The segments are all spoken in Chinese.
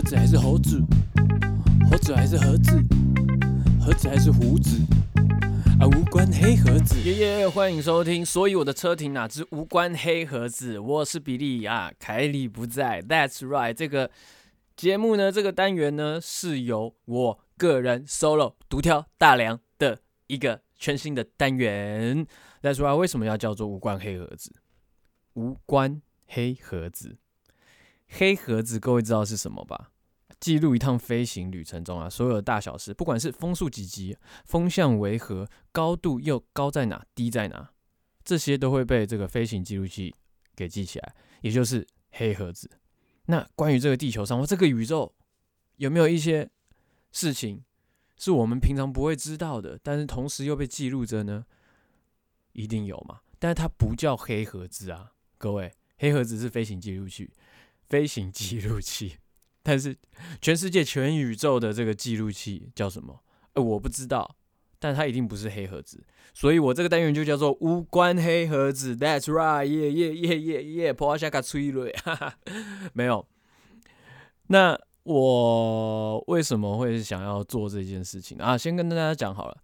盒子还是猴子？猴子还是盒子？盒子还是胡子？啊，无关黑盒子。耶耶，欢迎收听。所以我的车停哪只无关黑盒子？我是比利啊，凯里不在。That's right。这个节目呢，这个单元呢，是由我个人 solo 独挑大梁的一个全新的单元。That's right。为什么要叫做无关黑盒子？无关黑盒子。黑盒子，各位知道是什么吧？记录一趟飞行旅程中啊，所有的大小事，不管是风速几级、风向为何、高度又高在哪、低在哪，这些都会被这个飞行记录器给记起来，也就是黑盒子。那关于这个地球上或这个宇宙，有没有一些事情是我们平常不会知道的，但是同时又被记录着呢？一定有嘛？但是它不叫黑盒子啊，各位，黑盒子是飞行记录器。飞行记录器，但是全世界全宇宙的这个记录器叫什么？呃，我不知道，但它一定不是黑盒子，所以我这个单元就叫做无关黑盒子。That's right，耶耶耶耶耶，破下卡吹瑞，哈哈，没有。那我为什么会想要做这件事情啊？先跟大家讲好了。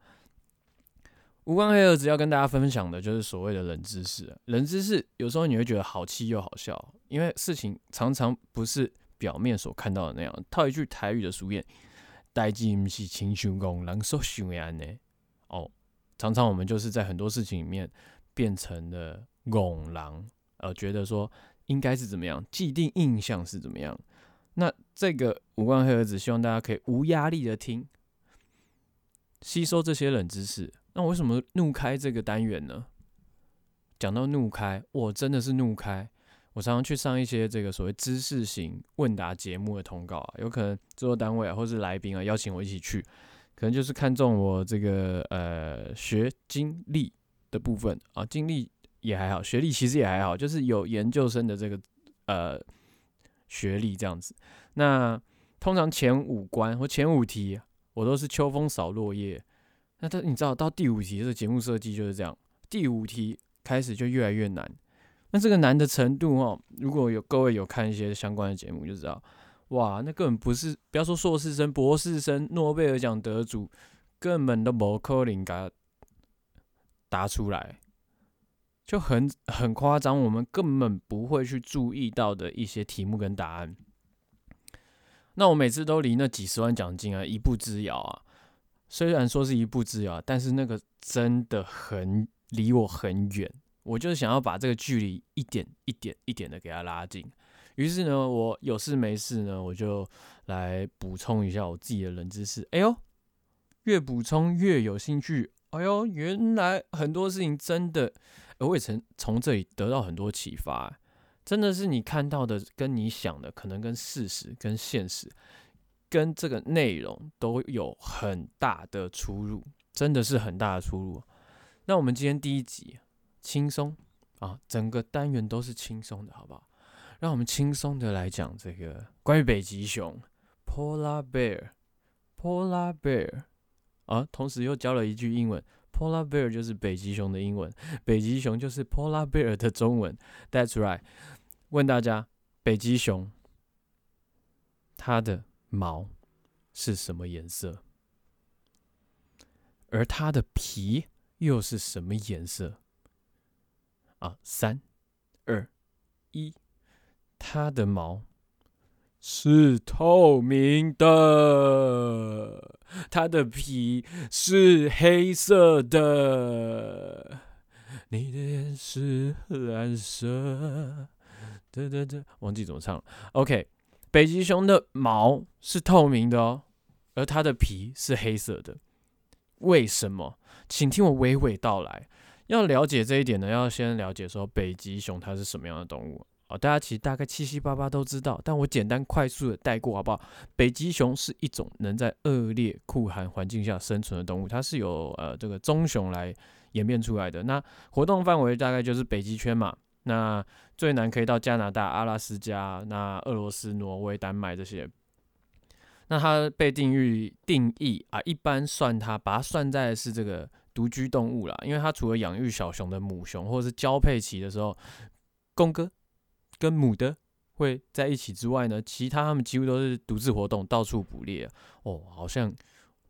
无关黑盒子要跟大家分享的就是所谓的冷知识。冷知识有时候你会觉得好气又好笑，因为事情常常不是表面所看到的那样。套一句台语的俗谚：“代志不是亲像讲，人说想安呢。”哦，常常我们就是在很多事情里面变成了拱狼，呃，觉得说应该是怎么样，既定印象是怎么样。那这个无关黑盒子，希望大家可以无压力的听，吸收这些冷知识。那为什么怒开这个单元呢？讲到怒开，我真的是怒开。我常常去上一些这个所谓知识型问答节目的通告，有可能制作单位啊，或是来宾啊邀请我一起去，可能就是看中我这个呃学经历的部分啊，经历也还好，学历其实也还好，就是有研究生的这个呃学历这样子。那通常前五关或前五题，我都是秋风扫落叶。那他你知道到第五题这个节目设计就是这样，第五题开始就越来越难。那这个难的程度哦，如果有各位有看一些相关的节目就知道，哇，那根本不是不要说硕士生、博士生、诺贝尔奖得主，根本都没可能给答出来，就很很夸张。我们根本不会去注意到的一些题目跟答案。那我每次都离那几十万奖金啊一步之遥啊。虽然说是一步之遥，但是那个真的很离我很远。我就是想要把这个距离一点一点一点的给它拉近。于是呢，我有事没事呢，我就来补充一下我自己的冷知识。哎呦，越补充越有兴趣。哎呦，原来很多事情真的，我也曾从这里得到很多启发。真的是你看到的跟你想的，可能跟事实跟现实。跟这个内容都有很大的出入，真的是很大的出入。那我们今天第一集轻松啊，整个单元都是轻松的，好不好？让我们轻松的来讲这个关于北极熊 （polar bear），polar bear 啊，同时又教了一句英文，polar bear 就是北极熊的英文，北极熊就是 polar bear 的中文。That's right。问大家，北极熊它的毛是什么颜色？而它的皮又是什么颜色？啊，三、二、一，它的毛是透明的，它的皮是黑色的。你的眼是蓝色。对对对，忘记怎么唱了。OK。北极熊的毛是透明的哦，而它的皮是黑色的。为什么？请听我娓娓道来。要了解这一点呢，要先了解说北极熊它是什么样的动物啊？大家其实大概七七八八都知道，但我简单快速的带过好不好？北极熊是一种能在恶劣酷寒环境下生存的动物，它是由呃这个棕熊来演变出来的。那活动范围大概就是北极圈嘛。那最难可以到加拿大、阿拉斯加、那俄罗斯、挪威、丹麦这些。那它被定义定义啊，一般算它，把它算在是这个独居动物啦，因为它除了养育小熊的母熊，或者是交配期的时候，公哥跟母的会在一起之外呢，其他它们几乎都是独自活动，到处捕猎。哦，好像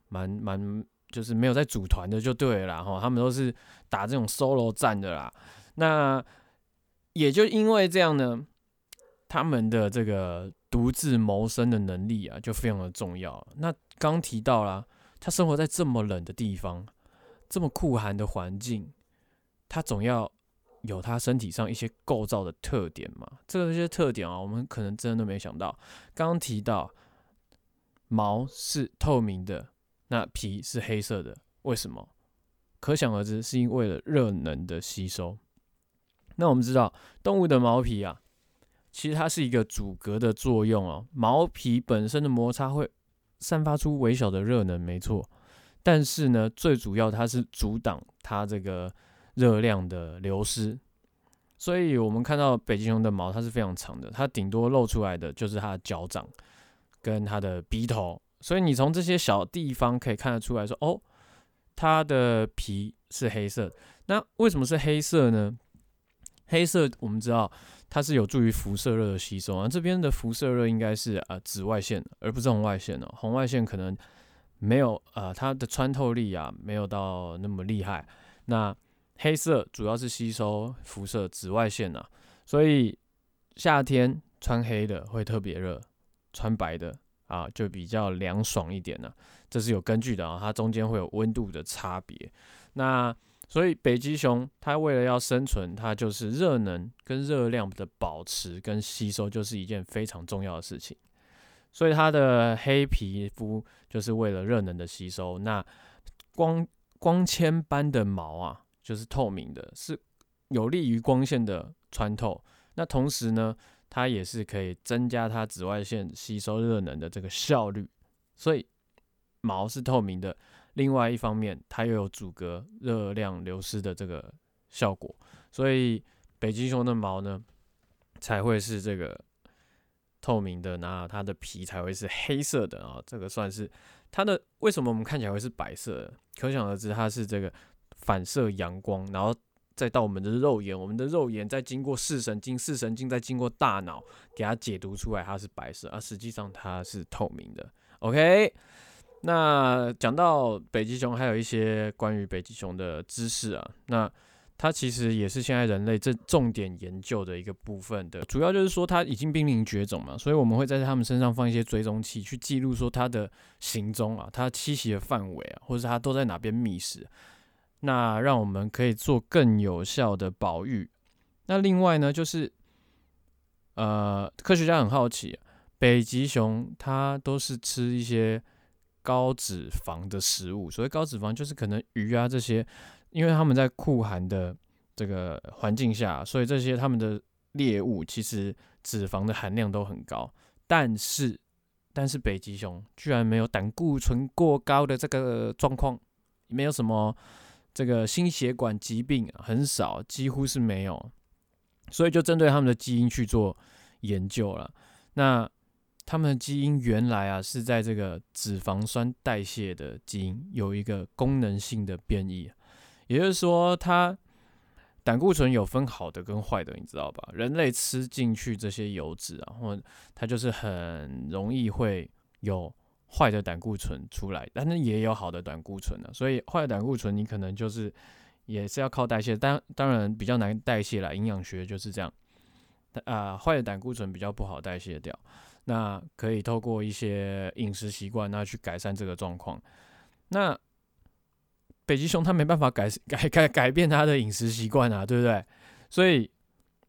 蛮蛮就是没有在组团的就对了哈，他们都是打这种 solo 战的啦。那也就因为这样呢，他们的这个独自谋生的能力啊，就非常的重要。那刚提到了，他生活在这么冷的地方，这么酷寒的环境，他总要。有它身体上一些构造的特点嘛？这些特点啊，我们可能真的都没想到。刚刚提到毛是透明的，那皮是黑色的，为什么？可想而知，是因为了热能的吸收。那我们知道，动物的毛皮啊，其实它是一个阻隔的作用哦。毛皮本身的摩擦会散发出微小的热能，没错。但是呢，最主要它是阻挡它这个。热量的流失，所以我们看到北极熊的毛它是非常长的，它顶多露出来的就是它的脚掌跟它的鼻头，所以你从这些小地方可以看得出来说，哦，它的皮是黑色。那为什么是黑色呢？黑色我们知道它是有助于辐射热的吸收啊，这边的辐射热应该是啊紫外线，而不是红外线哦。红外线可能没有啊，它的穿透力啊没有到那么厉害。那黑色主要是吸收辐射紫外线呐，所以夏天穿黑的会特别热，穿白的啊就比较凉爽一点呢，这是有根据的啊，它中间会有温度的差别。那所以北极熊它为了要生存，它就是热能跟热量的保持跟吸收就是一件非常重要的事情，所以它的黑皮肤就是为了热能的吸收。那光光纤般的毛啊。就是透明的，是有利于光线的穿透。那同时呢，它也是可以增加它紫外线吸收热能的这个效率。所以毛是透明的，另外一方面它又有阻隔热量流失的这个效果。所以北极熊的毛呢，才会是这个透明的，那它的皮才会是黑色的啊。这个算是它的为什么我们看起来会是白色？可想而知，它是这个。反射阳光，然后再到我们的肉眼，我们的肉眼再经过视神经，视神经再经过大脑，给它解读出来，它是白色，而实际上它是透明的。OK，那讲到北极熊，还有一些关于北极熊的知识啊，那它其实也是现在人类这重点研究的一个部分的，主要就是说它已经濒临绝种嘛，所以我们会在它们身上放一些追踪器，去记录说它的行踪啊，它栖息的范围啊，或者它都在哪边觅食。那让我们可以做更有效的保育。那另外呢，就是呃，科学家很好奇，北极熊它都是吃一些高脂肪的食物。所谓高脂肪，就是可能鱼啊这些，因为他们在酷寒的这个环境下，所以这些他们的猎物其实脂肪的含量都很高。但是，但是北极熊居然没有胆固醇过高的这个状况，没有什么。这个心血管疾病很少，几乎是没有，所以就针对他们的基因去做研究了。那他们的基因原来啊是在这个脂肪酸代谢的基因有一个功能性的变异，也就是说，它胆固醇有分好的跟坏的，你知道吧？人类吃进去这些油脂啊，或它就是很容易会有。坏的胆固醇出来，但是也有好的胆固醇的，所以坏的胆固醇你可能就是也是要靠代谢，当当然比较难代谢了。营养学就是这样，啊，坏的胆固醇比较不好代谢掉，那可以透过一些饮食习惯那去改善这个状况。那北极熊它没办法改改改改变它的饮食习惯啊，对不对？所以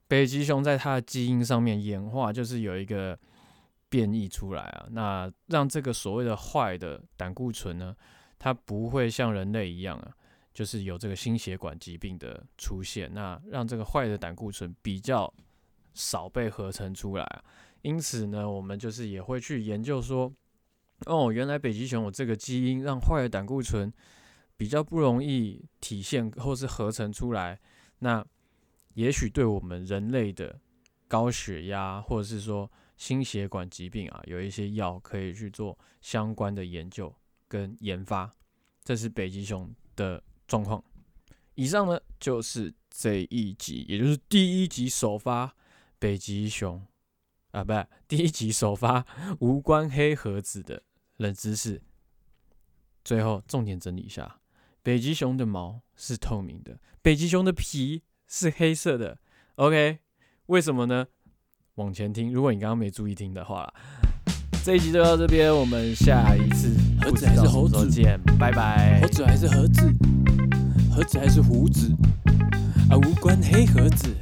北极熊在它的基因上面演化就是有一个。变异出来啊，那让这个所谓的坏的胆固醇呢，它不会像人类一样啊，就是有这个心血管疾病的出现。那让这个坏的胆固醇比较少被合成出来，因此呢，我们就是也会去研究说，哦，原来北极熊有这个基因，让坏的胆固醇比较不容易体现或是合成出来。那也许对我们人类的高血压，或者是说心血管疾病啊，有一些药可以去做相关的研究跟研发，这是北极熊的状况。以上呢就是这一集，也就是第一集首发北极熊，啊，不，第一集首发无关黑盒子的冷知识。最后重点整理一下：北极熊的毛是透明的，北极熊的皮是黑色的。OK，为什么呢？往前听，如果你刚刚没注意听的话，这一集就到这边，我们下一次盒子还是猴子见，拜拜。猴子还是盒子，盒子还是胡子啊，无关黑盒子。